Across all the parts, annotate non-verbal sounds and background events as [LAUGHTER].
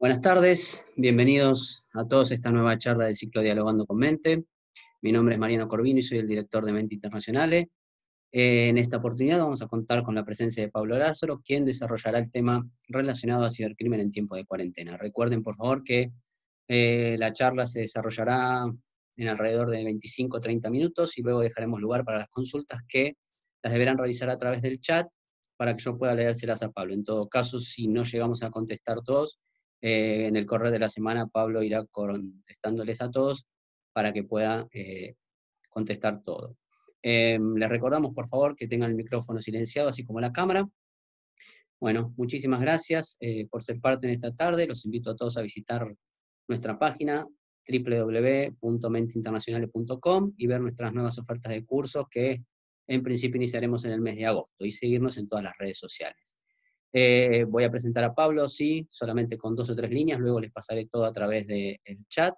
Buenas tardes, bienvenidos a todos a esta nueva charla del ciclo Dialogando con Mente. Mi nombre es Mariano Corvino y soy el director de Mente Internacionales. Eh, en esta oportunidad vamos a contar con la presencia de Pablo Lázaro, quien desarrollará el tema relacionado a cibercrimen en tiempo de cuarentena. Recuerden, por favor, que eh, la charla se desarrollará en alrededor de 25 30 minutos y luego dejaremos lugar para las consultas que las deberán realizar a través del chat para que yo pueda leérselas a Pablo. En todo caso, si no llegamos a contestar todos, eh, en el correo de la semana Pablo irá contestándoles a todos para que pueda eh, contestar todo. Em, les recordamos, por favor, que tengan el micrófono silenciado, así como la cámara. Bueno, muchísimas gracias eh, por ser parte en esta tarde. Los invito a todos a visitar nuestra página www.menteinternacionales.com y ver nuestras nuevas ofertas de cursos que en principio iniciaremos en el mes de agosto y seguirnos en todas las redes sociales. Eh, voy a presentar a Pablo, sí, solamente con dos o tres líneas, luego les pasaré todo a través del chat.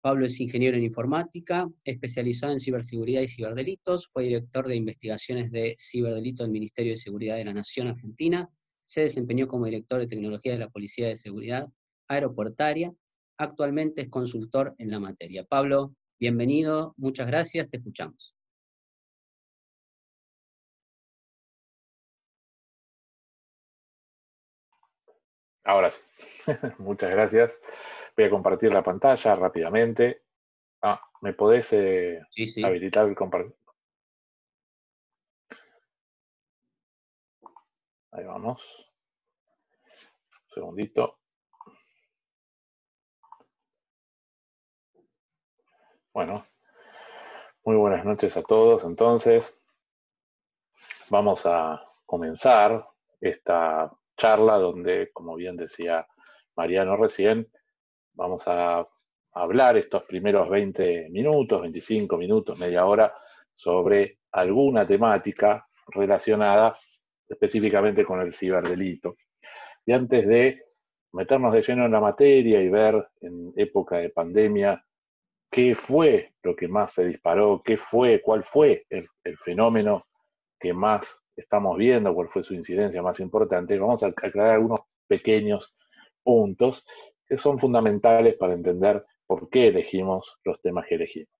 Pablo es ingeniero en informática, especializado en ciberseguridad y ciberdelitos, fue director de investigaciones de ciberdelito del Ministerio de Seguridad de la Nación Argentina, se desempeñó como director de tecnología de la Policía de Seguridad Aeroportaria, actualmente es consultor en la materia. Pablo, bienvenido, muchas gracias, te escuchamos. Ahora sí. [LAUGHS] Muchas gracias. Voy a compartir la pantalla rápidamente. Ah, ¿me podés eh, habilitar el compartir? Ahí vamos. Un segundito. Bueno, muy buenas noches a todos. Entonces, vamos a comenzar esta charla donde, como bien decía Mariano recién, vamos a hablar estos primeros 20 minutos, 25 minutos, media hora, sobre alguna temática relacionada específicamente con el ciberdelito. Y antes de meternos de lleno en la materia y ver en época de pandemia qué fue lo que más se disparó, qué fue, cuál fue el, el fenómeno que más estamos viendo, cuál fue su incidencia más importante, vamos a aclarar algunos pequeños puntos que son fundamentales para entender por qué elegimos los temas que elegimos.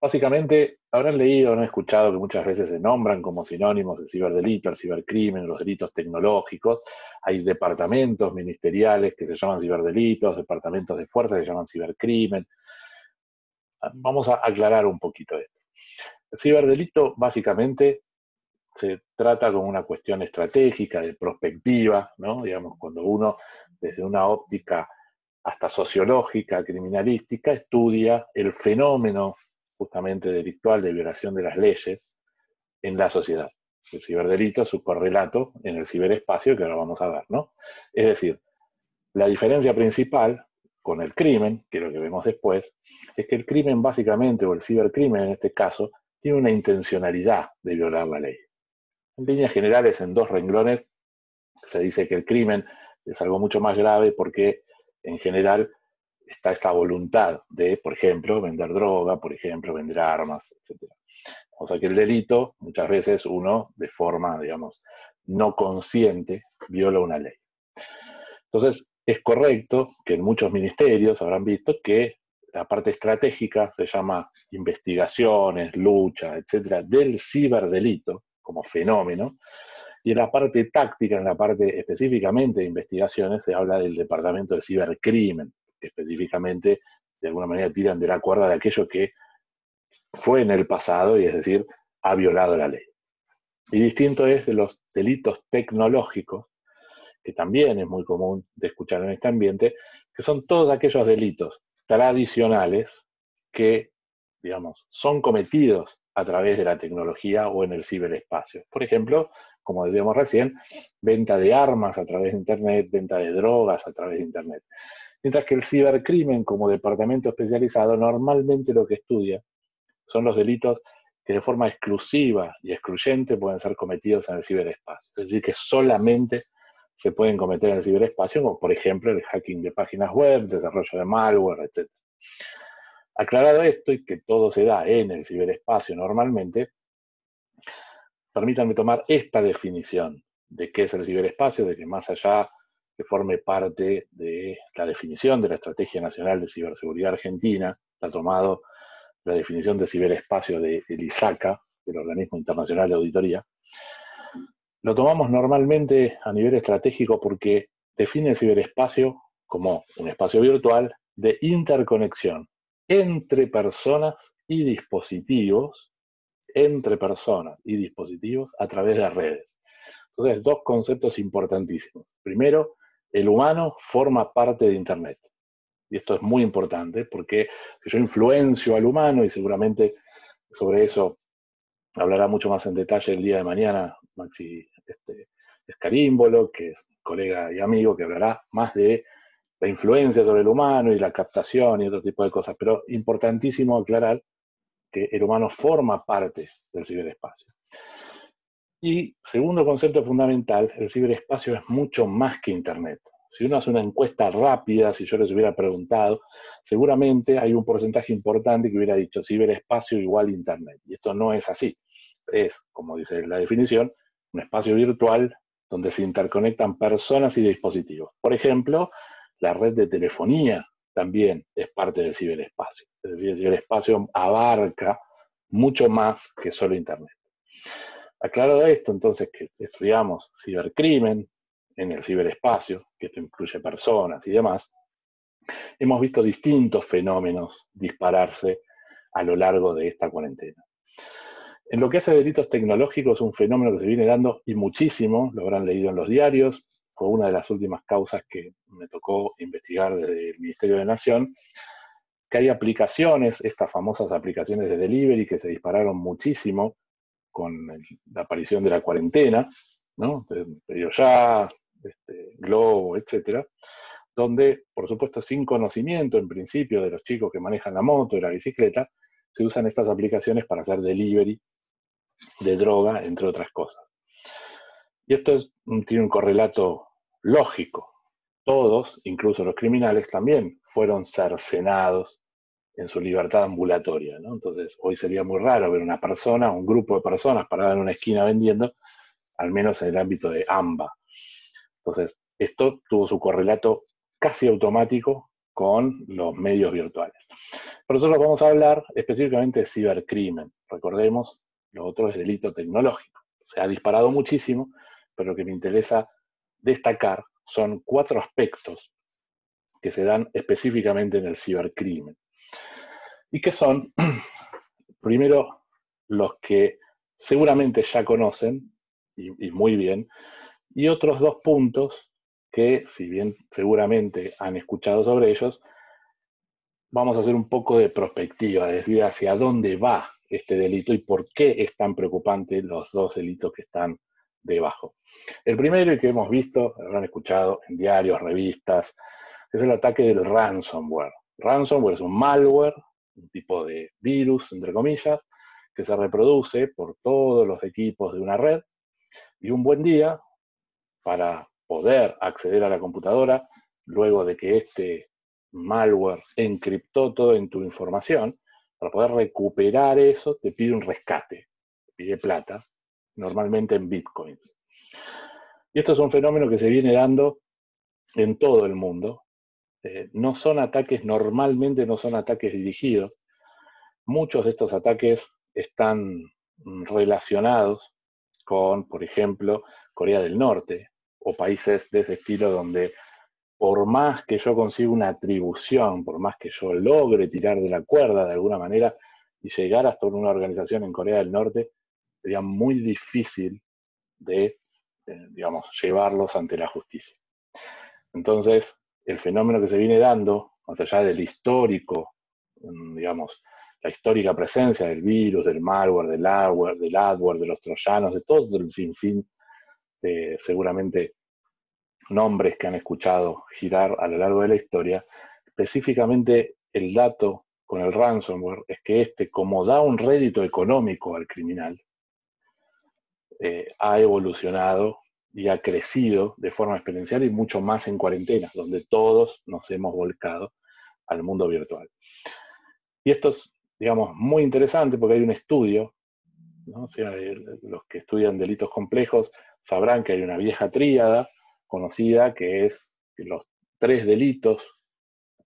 Básicamente, habrán leído, han escuchado que muchas veces se nombran como sinónimos de ciberdelito, el cibercrimen, los delitos tecnológicos. Hay departamentos ministeriales que se llaman ciberdelitos, departamentos de fuerza que se llaman cibercrimen. Vamos a aclarar un poquito esto. El ciberdelito básicamente se trata como una cuestión estratégica, de prospectiva, ¿no? Digamos, cuando uno, desde una óptica hasta sociológica, criminalística, estudia el fenómeno justamente delictual de violación de las leyes en la sociedad. El ciberdelito su correlato en el ciberespacio que ahora vamos a ver, ¿no? Es decir, la diferencia principal con el crimen, que es lo que vemos después, es que el crimen básicamente, o el cibercrimen en este caso, tiene una intencionalidad de violar la ley. En líneas generales, en dos renglones, se dice que el crimen es algo mucho más grave porque en general está esta voluntad de, por ejemplo, vender droga, por ejemplo, vender armas, etc. O sea que el delito, muchas veces uno, de forma, digamos, no consciente, viola una ley. Entonces, es correcto que en muchos ministerios habrán visto que la parte estratégica se llama investigaciones, lucha, etcétera, del ciberdelito, como fenómeno. Y en la parte táctica, en la parte específicamente de investigaciones, se habla del departamento de cibercrimen, que específicamente de alguna manera tiran de la cuerda de aquello que fue en el pasado y es decir, ha violado la ley. Y distinto es de los delitos tecnológicos, que también es muy común de escuchar en este ambiente, que son todos aquellos delitos tradicionales que, digamos, son cometidos a través de la tecnología o en el ciberespacio. Por ejemplo, como decíamos recién, venta de armas a través de Internet, venta de drogas a través de Internet. Mientras que el cibercrimen como departamento especializado normalmente lo que estudia son los delitos que de forma exclusiva y excluyente pueden ser cometidos en el ciberespacio. Es decir, que solamente se pueden cometer en el ciberespacio, como por ejemplo el hacking de páginas web, desarrollo de malware, etc. Aclarado esto y que todo se da en el ciberespacio normalmente, permítanme tomar esta definición de qué es el ciberespacio, de que más allá que forme parte de la definición de la Estrategia Nacional de Ciberseguridad Argentina. Está tomado la definición de ciberespacio de el ISACA, del Organismo Internacional de Auditoría. Lo tomamos normalmente a nivel estratégico porque define el ciberespacio como un espacio virtual de interconexión entre personas y dispositivos, entre personas y dispositivos a través de redes. Entonces, dos conceptos importantísimos. Primero, el humano forma parte de Internet. Y esto es muy importante porque si yo influencio al humano, y seguramente sobre eso hablará mucho más en detalle el día de mañana Maxi este, Escarímbolo, que es colega y amigo, que hablará más de la influencia sobre el humano y la captación y otro tipo de cosas. Pero importantísimo aclarar que el humano forma parte del ciberespacio. Y segundo concepto fundamental, el ciberespacio es mucho más que Internet. Si uno hace una encuesta rápida, si yo les hubiera preguntado, seguramente hay un porcentaje importante que hubiera dicho ciberespacio igual Internet. Y esto no es así. Es, como dice la definición, un espacio virtual donde se interconectan personas y dispositivos. Por ejemplo, la red de telefonía también es parte del ciberespacio. Es decir, el ciberespacio abarca mucho más que solo Internet. Aclarado esto, entonces, que estudiamos cibercrimen en el ciberespacio, que esto incluye personas y demás, hemos visto distintos fenómenos dispararse a lo largo de esta cuarentena. En lo que hace delitos tecnológicos, un fenómeno que se viene dando y muchísimo, lo habrán leído en los diarios, fue una de las últimas causas que me tocó investigar desde el Ministerio de Nación, que hay aplicaciones, estas famosas aplicaciones de delivery que se dispararon muchísimo con la aparición de la cuarentena, ¿no? Pedido ya, este, Globo, etcétera, donde, por supuesto, sin conocimiento en principio de los chicos que manejan la moto y la bicicleta, se usan estas aplicaciones para hacer delivery de droga, entre otras cosas. Y esto tiene un correlato lógico. Todos, incluso los criminales, también fueron cercenados en su libertad ambulatoria. Entonces, hoy sería muy raro ver una persona, un grupo de personas paradas en una esquina vendiendo, al menos en el ámbito de AMBA. Entonces, esto tuvo su correlato casi automático con los medios virtuales. Por eso vamos a hablar específicamente de cibercrimen. Recordemos lo otro es delito tecnológico. Se ha disparado muchísimo, pero lo que me interesa destacar son cuatro aspectos que se dan específicamente en el cibercrimen. Y que son, [CLEARS THROAT] primero, los que seguramente ya conocen, y, muy bien, y otros dos puntos que, si bien seguramente han escuchado sobre ellos, vamos a hacer un poco de prospectiva, decir, hacia dónde va este delito y por qué es tan preocupante los dos delitos que están debajo. El primero y que hemos visto, habrán escuchado en diarios, revistas, es el ataque del ransomware. Ransomware es un malware, un tipo de virus, entre comillas, que se reproduce por todos los equipos de una red y un buen día, para poder acceder a la computadora, luego de que este malware encriptó toda en tu información, para poder recuperar eso, te pide un rescate, te pide plata, normalmente en bitcoins. Y esto es un fenómeno que se viene dando en todo el mundo. Eh, no son ataques, normalmente no son ataques dirigidos. Muchos de estos ataques están relacionados con, por ejemplo, Corea del Norte o países de ese estilo donde por más que yo consiga una atribución, por más que yo logre tirar de la cuerda de alguna manera y llegar hasta una organización en Corea del Norte, sería muy difícil de, eh, digamos, llevarlos ante la justicia. Entonces, el fenómeno que se viene dando, más allá del histórico, mm, digamos, la histórica presencia del virus, del malware, del hardware, del adware, de los troyanos, de todo el sinfín, de seguramente nombres que han escuchado girar a lo largo de la historia, específicamente el dato con el ransomware es que este, como da un rédito económico al criminal, eh, ha evolucionado y ha crecido de forma exponencial y mucho más en cuarentena, donde todos nos hemos volcado al mundo virtual. Y esto es, digamos, muy interesante porque hay un estudio, los que estudian delitos complejos sabrán que hay una vieja tríada conocida que es los tres delitos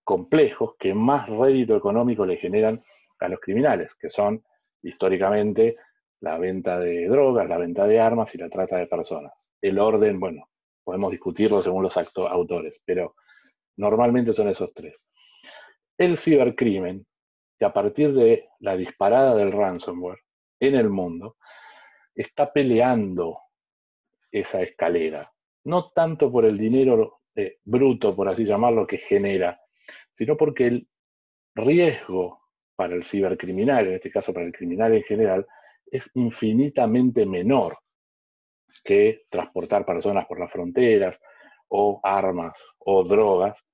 complejos que más rédito económico le generan a los criminales, que son históricamente la venta de drogas, la venta de armas y la trata de personas. El orden, bueno, podemos discutirlo según los autores, pero normalmente son esos tres. El cibercrimen, que a partir de la disparada del ransomware en el mundo, está peleando esa escalera. No tanto por el dinero eh, bruto, por así llamarlo, que genera, sino porque el riesgo para el cibercriminal, en este caso para el criminal en general, es infinitamente menor que transportar personas por las fronteras o armas o drogas,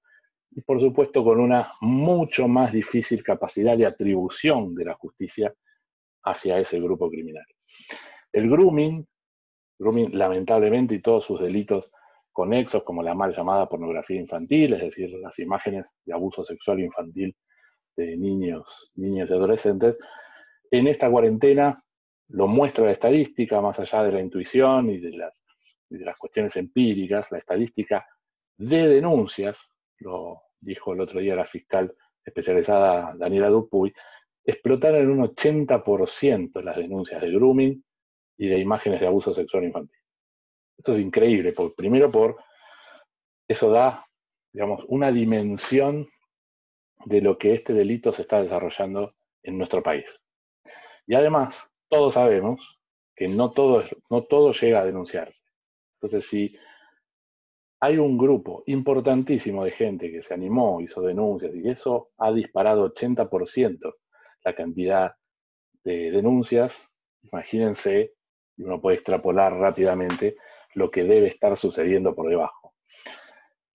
y por supuesto con una mucho más difícil capacidad de atribución de la justicia hacia ese grupo criminal. El grooming, grooming lamentablemente y todos sus delitos conexos como la mal llamada pornografía infantil, es decir, las imágenes de abuso sexual infantil de niños, niñas y adolescentes, en esta cuarentena lo muestra la estadística, más allá de la intuición y de las, de las cuestiones empíricas, la estadística de denuncias, lo dijo el otro día la fiscal especializada Daniela Dupuy, explotaron en un 80% las denuncias de grooming y de imágenes de abuso sexual infantil. Esto es increíble, primero por eso da, digamos, una dimensión de lo que este delito se está desarrollando en nuestro país. Y además, todos sabemos que no todo, no todo llega a denunciarse. Entonces, si hay un grupo importantísimo de gente que se animó, hizo denuncias, y eso ha disparado 80% la cantidad de denuncias, imagínense, y uno puede extrapolar rápidamente lo que debe estar sucediendo por debajo.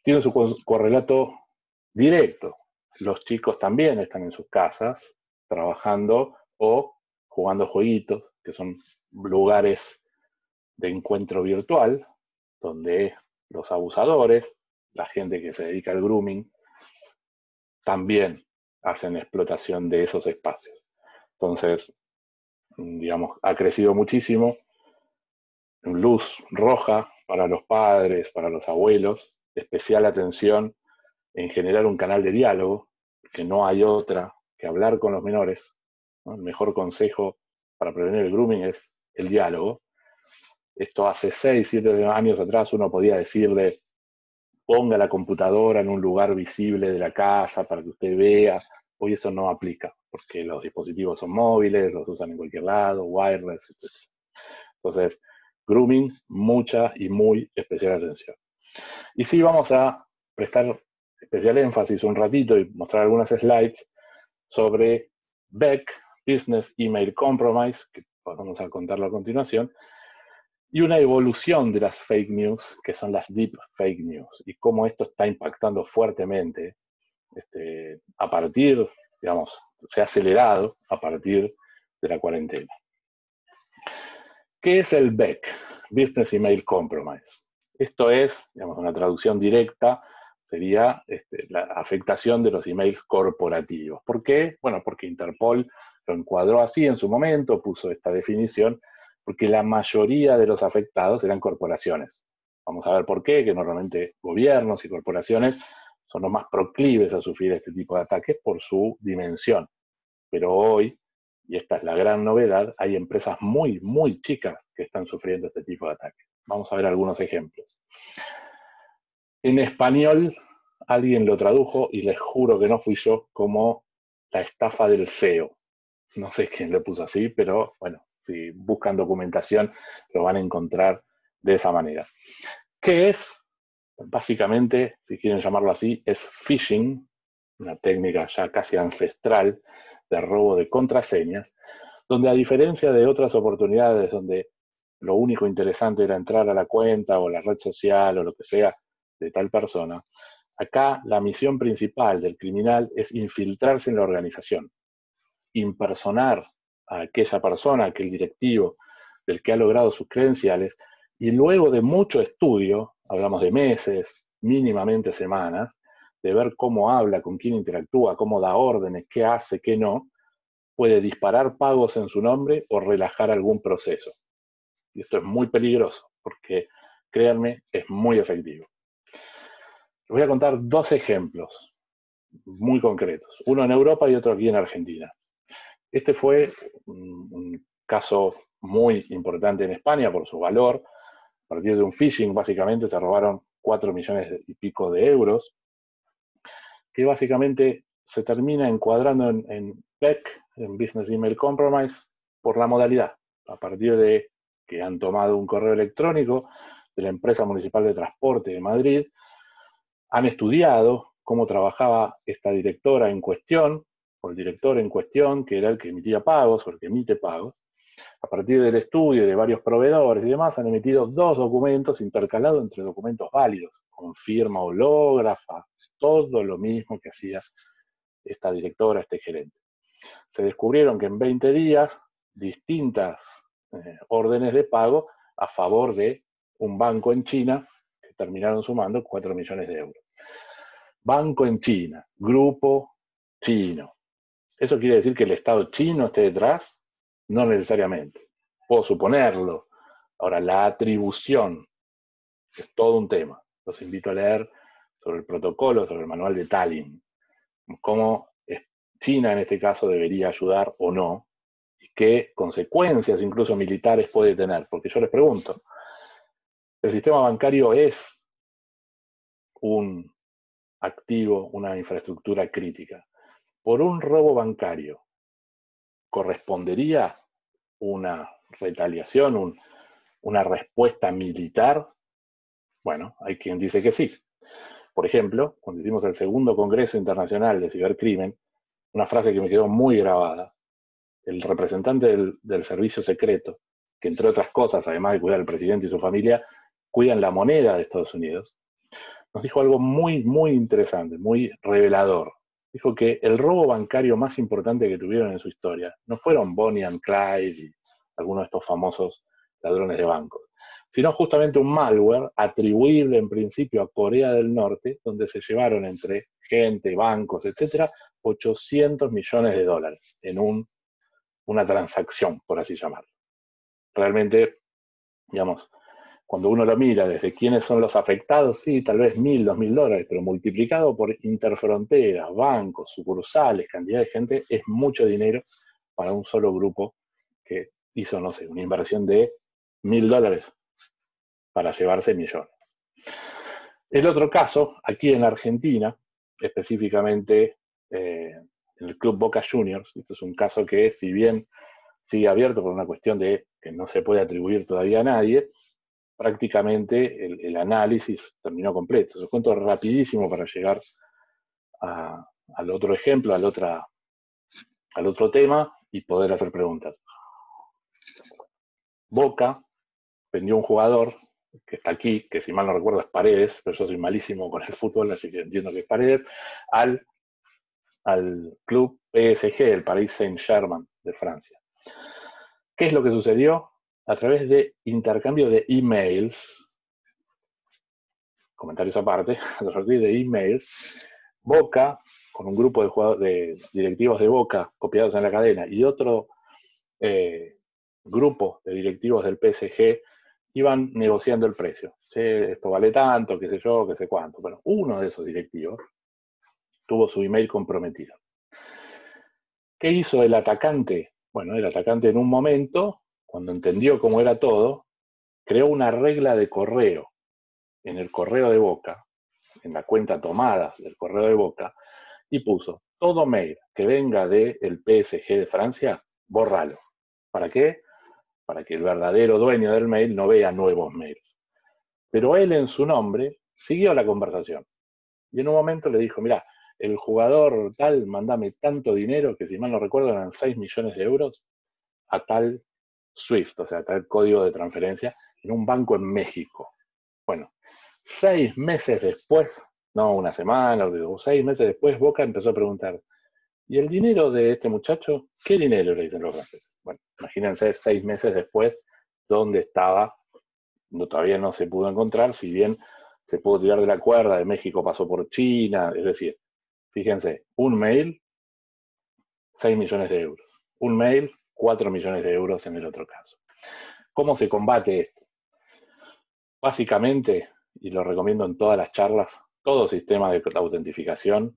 Tiene su correlato directo. Los chicos también están en sus casas trabajando o jugando jueguitos, que son lugares de encuentro virtual, donde los abusadores, la gente que se dedica al grooming, también hacen explotación de esos espacios. Entonces, digamos, ha crecido muchísimo. Luz roja para los padres, para los abuelos, especial atención en generar un canal de diálogo, que no hay otra que hablar con los menores, el mejor consejo para prevenir el grooming es el diálogo. Esto hace 6, 7 años atrás uno podía decirle, ponga la computadora en un lugar visible de la casa para que usted vea. Hoy eso no aplica, porque los dispositivos son móviles, los usan en cualquier lado, wireless, etc. Entonces, grooming, mucha y muy especial atención. Y sí vamos a prestar especial énfasis un ratito y mostrar algunas slides sobre Beck, Business Email Compromise, que vamos a contarlo a continuación, y una evolución de las fake news, que son las deep fake news, y cómo esto está impactando fuertemente este, a partir, digamos, se ha acelerado a partir de la cuarentena. ¿Qué es el BEC? Business Email Compromise. Esto es, digamos, una traducción directa, sería este, la afectación de los emails corporativos. ¿Por qué? Bueno, porque Interpol lo encuadró así en su momento, puso esta definición, porque la mayoría de los afectados eran corporaciones. Vamos a ver por qué, que normalmente gobiernos y corporaciones son los más proclives a sufrir este tipo de ataques por su dimensión. Pero hoy, y esta es la gran novedad, hay empresas muy, muy chicas que están sufriendo este tipo de ataques. Vamos a ver algunos ejemplos. En español, alguien lo tradujo, y les juro que no fui yo, como la estafa del CEO. No sé quién lo puso así, pero bueno, si buscan documentación lo van a encontrar de esa manera. ¿Qué es? Básicamente, si quieren llamarlo así, es phishing, una técnica ya casi ancestral de robo de contraseñas, donde a diferencia de otras oportunidades donde lo único interesante era entrar a la cuenta o la red social o lo que sea de tal persona, acá la misión principal del criminal es infiltrarse en la organización, impersonar a aquella persona, aquel directivo del que ha logrado sus credenciales, y luego de mucho estudio, hablamos de meses, mínimamente semanas, de ver cómo habla, con quién interactúa, cómo da órdenes, qué hace, qué no, puede disparar pagos en su nombre o relajar algún proceso. Y esto es muy peligroso, porque créanme, es muy efectivo. Les voy a contar dos ejemplos muy concretos, uno en Europa y otro aquí en Argentina. Este fue un, caso muy importante en España por su valor. A partir de un phishing, básicamente, se robaron 4 millones y pico de euros, que básicamente se termina encuadrando en, en PEC, en Business Email Compromise, por la modalidad. A partir de que han tomado un correo electrónico de la empresa municipal de transporte de Madrid, han estudiado cómo trabajaba esta directora en cuestión, o el director en cuestión, que era el que emitía pagos o el que emite pagos, a partir del estudio de varios proveedores y demás, han emitido dos documentos intercalados entre documentos válidos, con firma hológrafa, todo lo mismo que hacía esta directora, este gerente. Se descubrieron que en 20 días distintas eh, órdenes de pago a favor de un banco en China que terminaron sumando 4 millones de euros. Banco en China, grupo chino. ¿Eso quiere decir que el Estado chino esté detrás? No necesariamente. Puedo suponerlo. Ahora, la atribución es todo un tema. Los invito a leer sobre el protocolo, sobre el manual de Tallinn, cómo China en este caso debería ayudar o no, y qué consecuencias incluso militares puede tener. Porque yo les pregunto, ¿el sistema bancario es un activo, una infraestructura crítica? Por un robo bancario, ¿correspondería una retaliación, una respuesta militar? Bueno, hay quien dice que sí. Por ejemplo, cuando hicimos el segundo Congreso Internacional de Cibercrimen, una frase que me quedó muy grabada, el representante del, del servicio secreto, que entre otras cosas, además de cuidar al presidente y su familia, cuidan la moneda de Estados Unidos, nos dijo algo muy, muy interesante, muy revelador dijo que el robo bancario más importante que tuvieron en su historia no fueron Bonnie and Clyde y algunos de estos famosos ladrones de bancos, sino justamente un malware atribuible en principio a Corea del Norte, donde se llevaron entre gente, bancos, etcétera, 800 millones de dólares en un, una transacción, por así llamarlo. Realmente, digamos, cuando uno lo mira desde quiénes son los afectados, sí, tal vez mil, dos mil dólares, pero multiplicado por interfronteras, bancos, sucursales, cantidad de gente, es mucho dinero para un solo grupo que hizo, no sé, una inversión de mil dólares para llevarse millones. El otro caso, aquí en Argentina, específicamente eh, en el Club Boca Juniors, esto es un caso que si bien sigue abierto por una cuestión de que no se puede atribuir todavía a nadie, prácticamente el, análisis terminó completo. Se cuento rapidísimo para llegar al otro ejemplo, al, otra, al otro tema y poder hacer preguntas. Boca vendió un jugador que está aquí, que si mal no recuerdo es Paredes, pero yo soy malísimo con el fútbol, así que entiendo que es Paredes, al, al club PSG, el Paris Saint-Germain de Francia. ¿Qué es lo que sucedió? A través de intercambio de emails, comentarios aparte, [LAUGHS] a través de emails, Boca, con un grupo de, de directivos de Boca copiados en la cadena y otro eh, grupo de directivos del PSG, iban negociando el precio. esto vale tanto, qué sé yo, qué sé cuánto. Bueno, uno de esos directivos tuvo su email comprometido. ¿Qué hizo el atacante? Bueno, el atacante en un momento cuando entendió cómo era todo, creó una regla de correo en el correo de Boca, en la cuenta tomada del correo de Boca, y puso, todo mail que venga del PSG de Francia, bórralo. ¿Para qué? Para que el verdadero dueño del mail no vea nuevos mails. Pero él en su nombre siguió la conversación. Y en un momento le dijo, mira, el jugador tal, mandame tanto dinero, que si mal no recuerdo eran 6 millones de euros, a tal SWIFT, o sea, traer código de transferencia en un banco en México. Bueno, seis meses después, no una semana o seis meses después, Boca empezó a preguntar, ¿y el dinero de este muchacho? ¿Qué dinero le dicen los franceses? Bueno, imagínense seis meses después dónde estaba, no, todavía no se pudo encontrar, si bien se pudo tirar de la cuerda, de México pasó por China, es decir, fíjense, un mail, 6 millones de euros. Un mail, 4 millones de euros en el otro caso. ¿Cómo se combate esto? Básicamente, y lo recomiendo en todas las charlas, todo sistema de autentificación,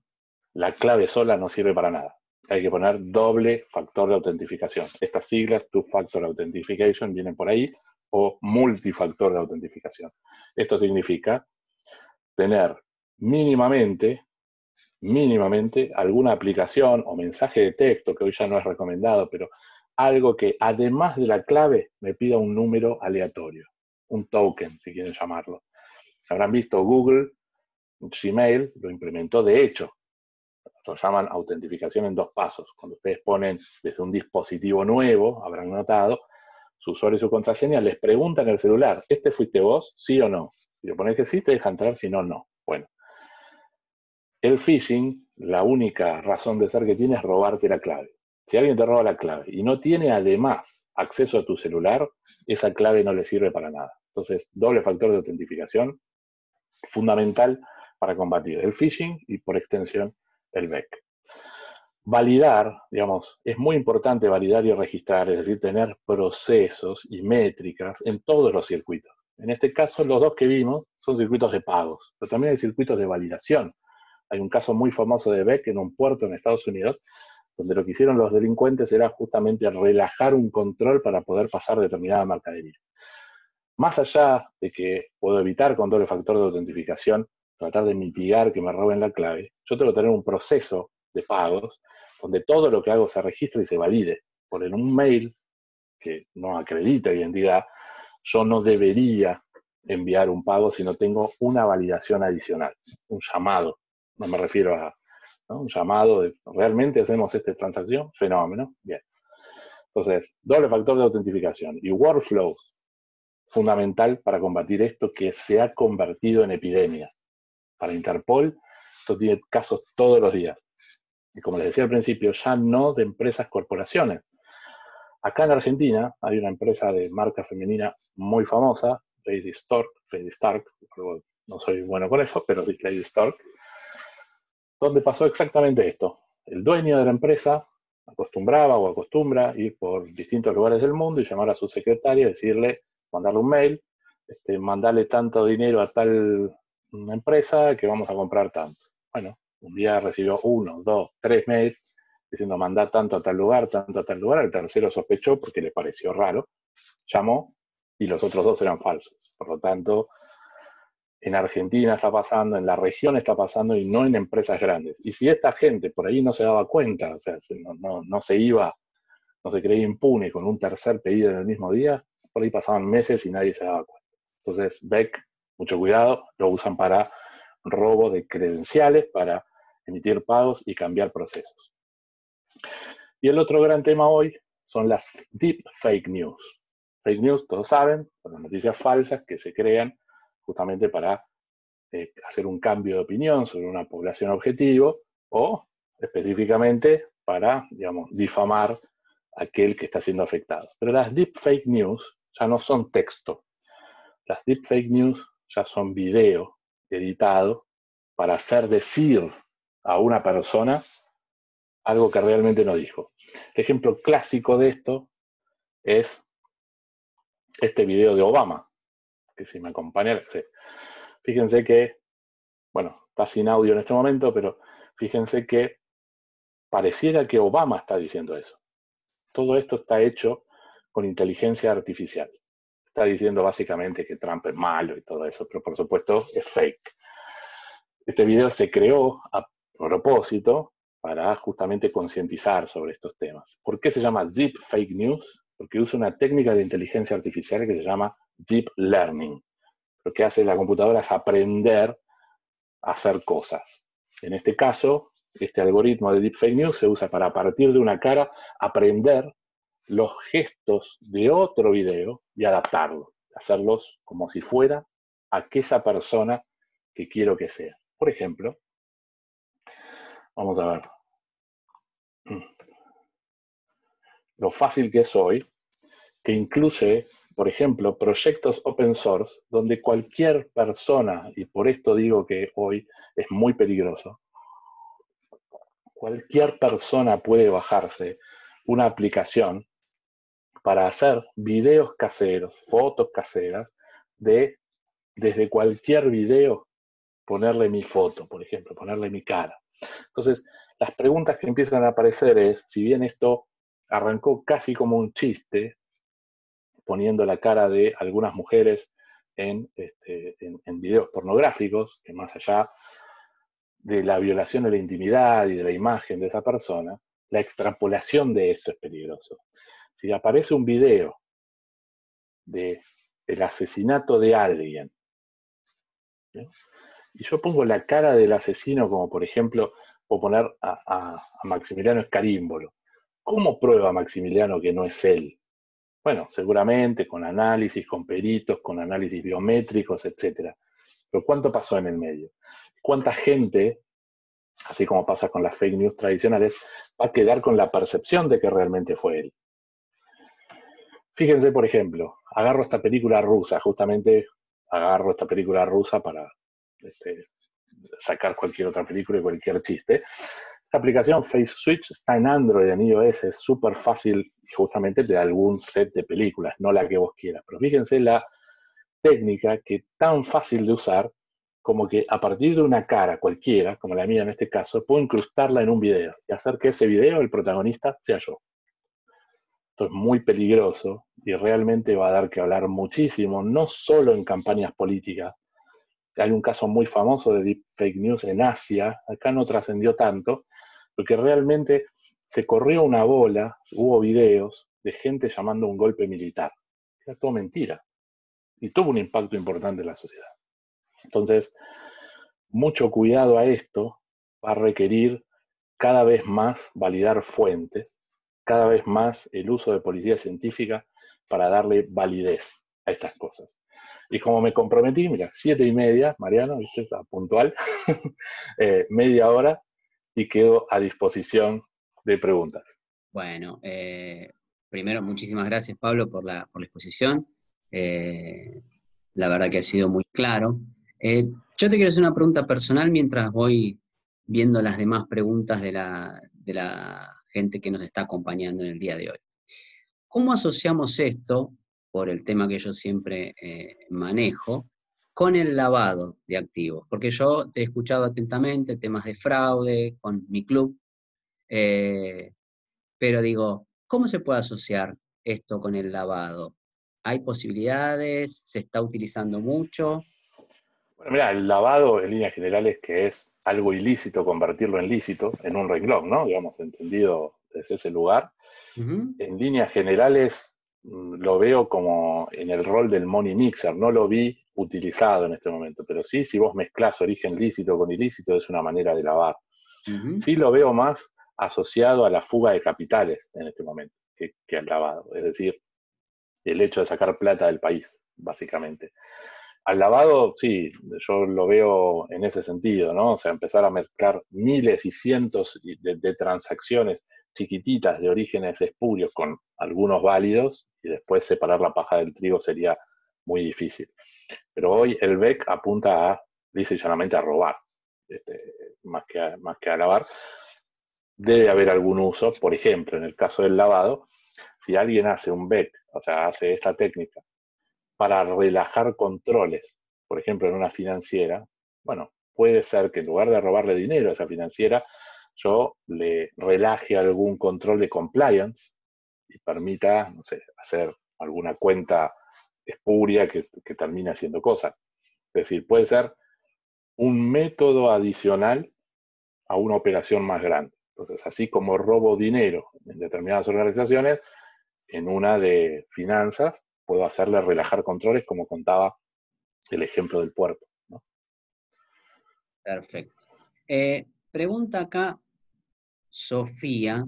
la clave sola no sirve para nada. Hay que poner doble factor de autentificación. Estas siglas, Two Factor Authentication, vienen por ahí, o multifactor de autentificación. Esto significa tener mínimamente, mínimamente alguna aplicación o mensaje de texto, que hoy ya no es recomendado, pero algo que además de la clave me pida un número aleatorio, un token, si quieren llamarlo. Habrán visto Google, Gmail lo implementó de hecho. Lo llaman autentificación en dos pasos. Cuando ustedes ponen desde un dispositivo nuevo, habrán notado, su usuario y su contraseña, les preguntan el celular, ¿este fuiste vos? ¿Sí o no? Si le pones que sí, te deja entrar, si no, no. Bueno. El phishing, la única razón de ser que tiene es robarte la clave. Si alguien te roba la clave y no tiene además acceso a tu celular, esa clave no le sirve para nada. Entonces, doble factor de autentificación, fundamental para combatir el phishing y por extensión el BEC. Validar, digamos, es muy importante validar y registrar, es decir, tener procesos y métricas en todos los circuitos. En este caso, los dos que vimos son circuitos de pagos, pero también hay circuitos de validación. Hay un caso muy famoso de BEC en un puerto en Estados Unidos, donde lo que hicieron los delincuentes era justamente relajar un control para poder pasar determinada mercadería. Más allá de que puedo evitar con doble factor de autentificación, tratar de mitigar que me roben la clave, yo tengo que tener un proceso de pagos donde todo lo que hago se registre y se valide. Por en un mail que no acredita identidad, yo no debería enviar un pago si no tengo una validación adicional, un llamado. No me refiero a un llamado de, ¿realmente hacemos esta transacción? Fenómeno. Bien. Entonces, doble factor de autentificación y workflows, fundamental para combatir esto que se ha convertido en epidemia. Para Interpol, esto tiene casos todos los días y como les decía al principio, ya no de empresas corporaciones. Acá en Argentina hay una empresa de marca femenina muy famosa, Lady Stork, Lady Stark, no soy bueno con eso, pero Lady Stork, donde pasó exactamente esto. El dueño de la empresa acostumbraba o acostumbra ir por distintos lugares del mundo y llamar a su secretaria, decirle, mandarle un mail, este, mandarle tanto dinero a tal empresa que vamos a comprar tanto. Bueno, un día recibió uno, dos, tres mails diciendo mandá tanto a tal lugar, tanto a tal lugar. El tercero sospechó porque le pareció raro, llamó y los otros dos eran falsos. Por lo tanto, en Argentina está pasando, en la región está pasando y no en empresas grandes. Y si esta gente por ahí no se daba cuenta, o sea, no, se iba, no se creía impune con un tercer pedido en el mismo día, por ahí pasaban meses y nadie se daba cuenta. Entonces, Beck, mucho cuidado, lo usan para robo de credenciales, para emitir pagos y cambiar procesos. Y el otro gran tema hoy son las deep fake news. Fake news, todos saben, las noticias falsas que se crean justamente para eh, hacer un cambio de opinión sobre una población objetivo o específicamente para, digamos, difamar a aquel que está siendo afectado. Pero las deep fake news ya no son texto. Las deep fake news ya son video editado para hacer decir a una persona algo que realmente no dijo. El ejemplo clásico de esto es este video de Obama, que si me acompaña, fíjense que, bueno, está sin audio en este momento, pero fíjense que pareciera que Obama está diciendo eso. Todo esto está hecho con inteligencia artificial. Está diciendo básicamente que Trump es malo y todo eso, pero por supuesto es fake. Este video se creó a propósito para justamente concientizar sobre estos temas. ¿Por qué se llama Deep Fake News? Porque usa una técnica de inteligencia artificial que se llama Deep Learning. Lo que hace la computadora es aprender a hacer cosas. En este caso, este algoritmo de Deep Fake News se usa para a partir de una cara aprender los gestos de otro video y adaptarlo, hacerlos como si fuera aquella persona que quiero que sea. Por ejemplo, Vamos a ver. Mm. Lo fácil que es hoy, que incluye, por ejemplo, proyectos open source, donde cualquier persona, y por esto digo que hoy es muy peligroso, cualquier persona puede bajarse una aplicación para hacer videos caseros, fotos caseras de desde cualquier video, ponerle mi foto, por ejemplo, ponerle mi cara. Entonces, las preguntas que empiezan a aparecer es, si bien esto arrancó casi como un chiste, poniendo la cara de algunas mujeres en, este, en, videos pornográficos, que más allá de la violación de la intimidad y de la imagen de esa persona, la extrapolación de esto es peligroso. Si aparece un video de el asesinato de alguien, y yo pongo la cara del asesino como por ejemplo, o poner a, a Maximiliano Escarímbolo, ¿cómo prueba Maximiliano que no es él? Bueno, seguramente con análisis, con peritos, con análisis biométricos, etc. Pero ¿cuánto pasó en el medio? ¿Cuánta gente, así como pasa con las fake news tradicionales, va a quedar con la percepción de que realmente fue él? Fíjense, por ejemplo, agarro esta película rusa, justamente agarro esta película rusa para este, sacar cualquier otra película y cualquier chiste. Esta aplicación Face Switch está en Android, en iOS, es súper fácil justamente de algún set de películas, no la que vos quieras. Pero fíjense la técnica que tan fácil de usar como que a partir de una cara cualquiera, como la mía en este caso, puedo incrustarla en un video y hacer que ese video, el protagonista, sea yo. Esto es muy peligroso y realmente va a dar que hablar muchísimo, no solo en campañas políticas. Hay un caso muy famoso de deep fake news en Asia, acá no trascendió tanto, porque realmente se corrió una bola, hubo videos de gente llamando un golpe militar. Era todo mentira. Y tuvo un impacto importante en la sociedad. Entonces, mucho cuidado a esto va a requerir cada vez más validar fuentes, cada vez más el uso de policía científica para darle validez a estas cosas. Y como me comprometí, mira, siete y media, Mariano, ¿viste? puntual, [LAUGHS] eh, media hora, y quedo a disposición de preguntas. Bueno, eh, primero muchísimas gracias Pablo por la, por la exposición. Eh, la verdad que ha sido muy claro. Eh, yo te quiero hacer una pregunta personal mientras voy viendo las demás preguntas de la, de la gente que nos está acompañando en el día de hoy. ¿Cómo asociamos esto, por el tema que yo siempre manejo, con el lavado de activos? Porque yo te he escuchado atentamente temas de fraude con mi club, eh, pero digo, ¿cómo se puede asociar esto con el lavado? ¿Hay posibilidades? ¿Se está utilizando mucho? Bueno, mira, el lavado en líneas generales que es algo ilícito, convertirlo en lícito, en un renglón, ¿no? Digamos, entendido desde ese lugar. En líneas generales mm, lo veo como en el rol del money mixer, no lo vi utilizado en este momento, pero sí, si vos mezclas origen lícito con ilícito, es una manera de lavar. Sí lo veo más asociado a la fuga de capitales en este momento que, al lavado. Es decir, el hecho de sacar plata del país, básicamente. Al lavado, sí, yo lo veo en ese sentido, ¿no? O sea, empezar a mezclar miles y cientos de, transacciones chiquititas de orígenes espurios con algunos válidos y después separar la paja del trigo sería muy difícil. Pero hoy el BEC apunta a, dice llanamente, a robar, este, más, que más que a lavar debe haber algún uso, por ejemplo, en el caso del lavado, si alguien hace un BEC, o sea, hace esta técnica para relajar controles, por ejemplo, en una financiera, bueno, puede ser que en lugar de robarle dinero a esa financiera, yo le relaje algún control de compliance y permita, no sé, hacer alguna cuenta espuria que, que termine haciendo cosas. Es decir, puede ser un método adicional a una operación más grande. Entonces, así como robo dinero en determinadas organizaciones, en una de finanzas puedo hacerle relajar controles, como contaba el ejemplo del puerto. Perfecto. Eh, pregunta acá Sofía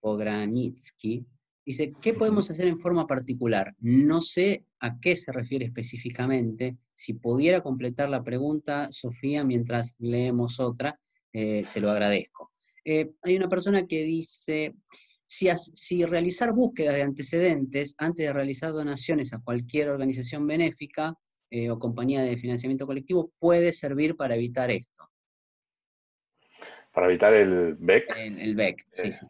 Pogranitsky. Dice, ¿qué podemos hacer en forma particular? No sé a qué se refiere específicamente. Si pudiera completar la pregunta, Sofía, mientras leemos otra, eh, se lo agradezco. Eh, hay una persona que dice, si, realizar búsquedas de antecedentes antes de realizar donaciones a cualquier organización benéfica eh, o compañía de financiamiento colectivo puede servir para evitar esto. Para evitar el BEC. El, BEC, sí, sí.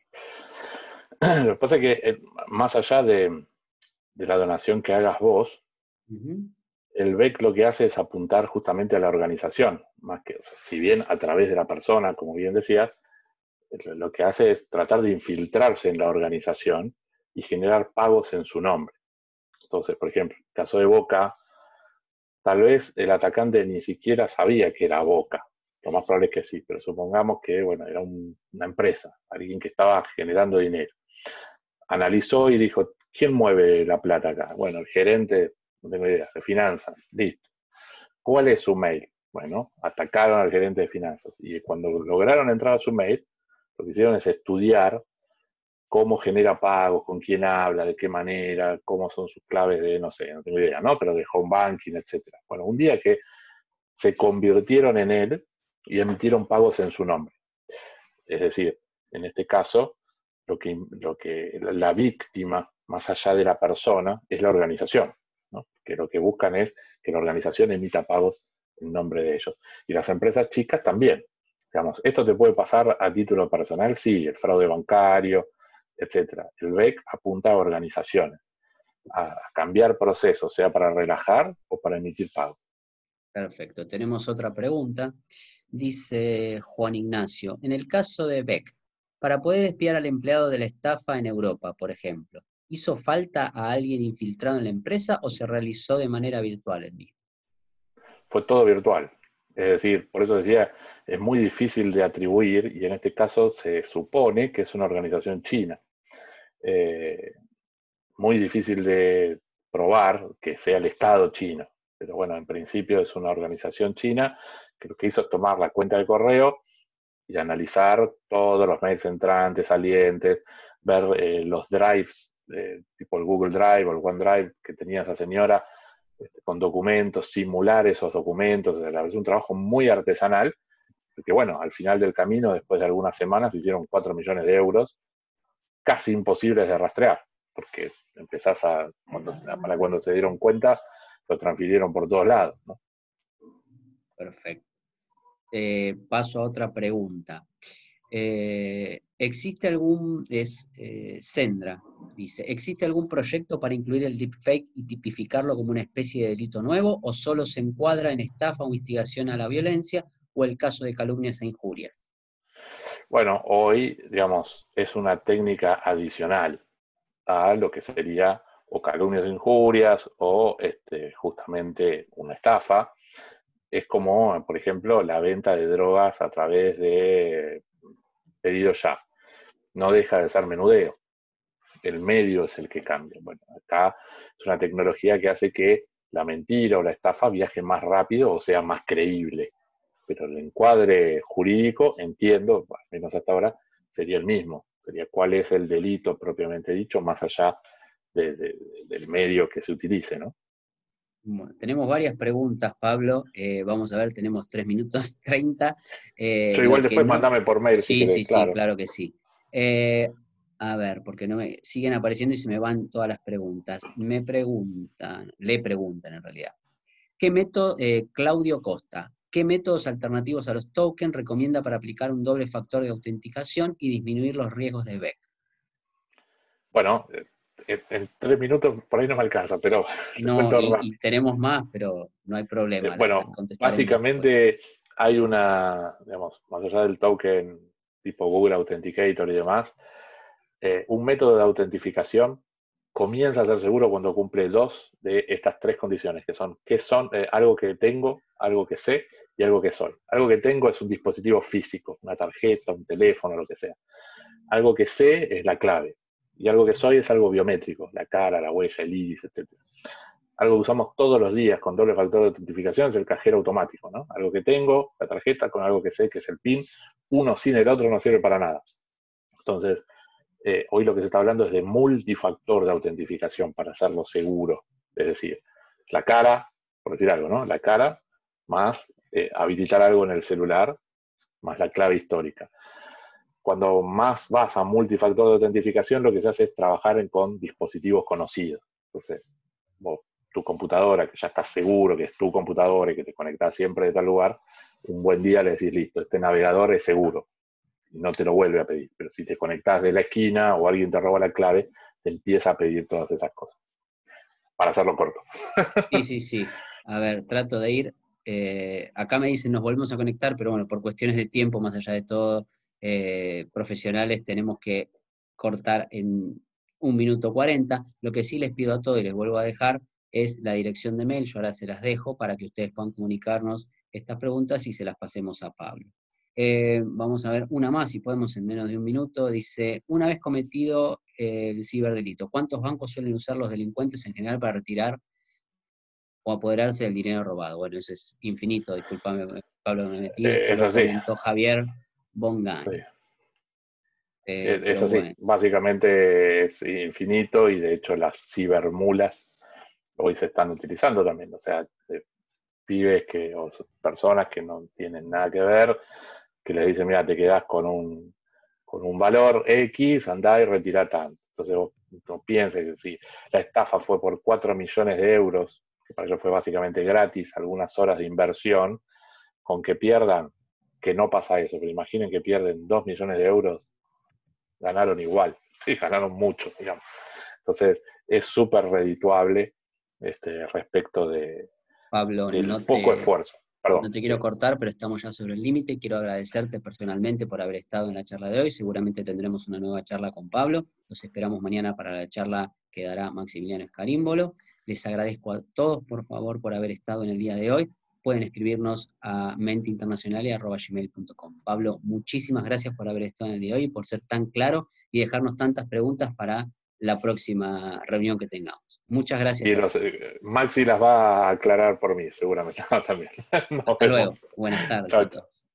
[CLEARS THROAT] Lo que pasa es que más allá de, la donación que hagas vos, el BEC lo que hace es apuntar justamente a la organización, más que, si bien a través de la persona, como bien decías, lo que hace es tratar de infiltrarse en la organización y generar pagos en su nombre. Entonces, por ejemplo, en el caso de Boca, tal vez el atacante ni siquiera sabía que era Boca. Lo más probable es que sí, pero supongamos que bueno, era una empresa, alguien que estaba generando dinero. Analizó y dijo, ¿quién mueve la plata acá? Bueno, el gerente, no tengo idea, de finanzas, listo. ¿Cuál es su mail? Bueno, atacaron al gerente de finanzas y cuando lograron entrar a su mail, lo que hicieron es estudiar cómo genera pagos, con quién habla, de qué manera, cómo son sus claves de, no sé, no tengo idea, ¿no? Pero de home banking, etc. Bueno, un día que se convirtieron en él y emitieron pagos en su nombre. Es decir, en este caso, lo que, lo que la víctima, más allá de la persona, es la organización, ¿no? que lo que buscan es que la organización emita pagos en nombre de ellos. Y las empresas chicas también. Digamos, esto te puede pasar a título personal, sí, el fraude bancario, etcétera. El BEC apunta a organizaciones, a cambiar procesos, sea para relajar o para emitir pago. Perfecto. Tenemos otra pregunta. Dice Juan Ignacio, en el caso de BEC, para poder espiar al empleado de la estafa en Europa, por ejemplo, ¿hizo falta a alguien infiltrado en la empresa o se realizó de manera virtual el mismo? Fue todo virtual. Es decir, por eso decía, es muy difícil de atribuir y en este caso se supone que es una organización china. Eh, muy difícil de probar que sea el Estado chino, pero bueno, en principio es una organización china que lo que hizo es tomar la cuenta de correo y analizar todos los mails entrantes, salientes, ver eh, los drives, eh, tipo el Google Drive o el OneDrive que tenía esa señora, este, con documentos, simular esos documentos, es un trabajo muy artesanal, porque bueno, al final del camino, después de algunas semanas, hicieron 4 millones de euros casi imposibles de rastrear, porque empezás a, para cuando se dieron cuenta, lo transfirieron por todos lados. Perfecto. Eh, paso a otra pregunta. Eh, ¿Existe algún, es eh, Sendra, dice, ¿existe algún proyecto para incluir el deepfake y tipificarlo como una especie de delito nuevo o solo se encuadra en estafa o instigación a la violencia o el caso de calumnias e injurias? Bueno, hoy, digamos, es una técnica adicional a lo que sería o calumnias e injurias o este, justamente una estafa. Es como, por ejemplo, la venta de drogas a través de pedido ya. No deja de ser menudeo. El medio es el que cambia. Bueno, acá es una tecnología que hace que la mentira o la estafa viaje más rápido o sea más creíble pero el encuadre jurídico, entiendo, al menos hasta ahora, sería el mismo. Sería cuál es el delito propiamente dicho, más allá del medio que se utilice, ¿no? Bueno, tenemos varias preguntas, Pablo. Eh, vamos a ver, tenemos tres minutos [LAUGHS] 30. Eh, Yo igual después mandame por mail. Sí, sí, sí, claro que sí. Eh, a ver, porque no me siguen apareciendo y se me van todas las preguntas. Me preguntan, le preguntan en realidad. ¿Qué método, Claudio Costa, ¿Qué métodos alternativos a los tokens recomienda para aplicar un doble factor de autenticación y disminuir los riesgos de BEC? Bueno, eh, en tres minutos por ahí no me alcanza, pero... No, y, tenemos más, pero no hay problema. Eh, bueno, básicamente hay una, digamos, más allá del token tipo Google Authenticator y demás, eh, un método de autentificación comienza a ser seguro cuando cumple dos de estas tres condiciones, que son, ¿qué son algo que tengo, algo que sé y algo que soy. Algo que tengo es un dispositivo físico, una tarjeta, un teléfono, lo que sea. Algo que sé es la clave. Y algo que soy es algo biométrico, la cara, la huella, el iris, etc. Algo que usamos todos los días con doble factor de autentificación es el cajero automático, ¿no? Algo que tengo, la tarjeta, con algo que sé que es el PIN, uno sin el otro no sirve para nada. Entonces, eh, hoy lo que se está hablando es de multifactor de autentificación para hacerlo seguro. Es decir, la cara, por decir algo, ¿no? La cara más eh, habilitar algo en el celular, más la clave histórica. Cuando más vas a multifactor de autentificación, lo que se hace es trabajar con dispositivos conocidos. Entonces, vos, tu computadora, que ya estás seguro que es tu computadora y que te conectas siempre de tal lugar, un buen día le decís, listo, este navegador es seguro. Y no te lo vuelve a pedir. Pero si te conectas de la esquina o alguien te roba la clave, te empieza a pedir todas esas cosas. Para hacerlo corto. [LAUGHS] Sí, sí, sí. A ver, trato de ir. Eh, acá me dicen, nos volvemos a conectar, pero bueno, por cuestiones de tiempo, más allá de todo, eh, profesionales, tenemos que cortar en un minuto cuarenta. Lo que sí les pido a todos y les vuelvo a dejar es la dirección de mail, yo ahora se las dejo para que ustedes puedan comunicarnos estas preguntas y se las pasemos a Pablo. Eh, vamos a ver una más, si podemos, en menos de un minuto. Dice, una vez cometido el ciberdelito, ¿cuántos bancos suelen usar los delincuentes en general para retirar o apoderarse del dinero robado? Bueno, eso es infinito, discúlpame, Pablo, me metí. Eh, eso sí. Javier Bongan. Eh, eso sí, básicamente es infinito y de hecho las cibermulas hoy se están utilizando también. O sea, pibes que, o personas que no tienen nada que ver, que les dicen, mira, te quedás con un, con un valor X, andá y retira tanto. Entonces vos no pienses que si la estafa fue por 4 millones de euros, que para ellos fue básicamente gratis, algunas horas de inversión, con que pierdan, que no pasa eso, pero imaginen que pierden 2 millones de euros, ganaron igual, [LAUGHS] sí, ganaron mucho, digamos. Entonces es súper redituable este, respecto de, Pablo, del poco esfuerzo. No te quiero cortar, pero estamos ya sobre el límite. Quiero agradecerte personalmente por haber estado en la charla de hoy. Seguramente tendremos una nueva charla con Pablo. Los esperamos mañana para la charla que dará Maximiliano Escarímbolo. Les agradezco a todos, por favor, por haber estado en el día de hoy. Pueden escribirnos a menteinternacional.com. Pablo, muchísimas gracias por haber estado en el día de hoy, por ser tan claro y dejarnos tantas preguntas para la próxima reunión que tengamos. Muchas gracias. Y eh, Maxi las va a aclarar por mí, seguramente. [LAUGHS] también. Hasta luego. Buenas tardes a todos.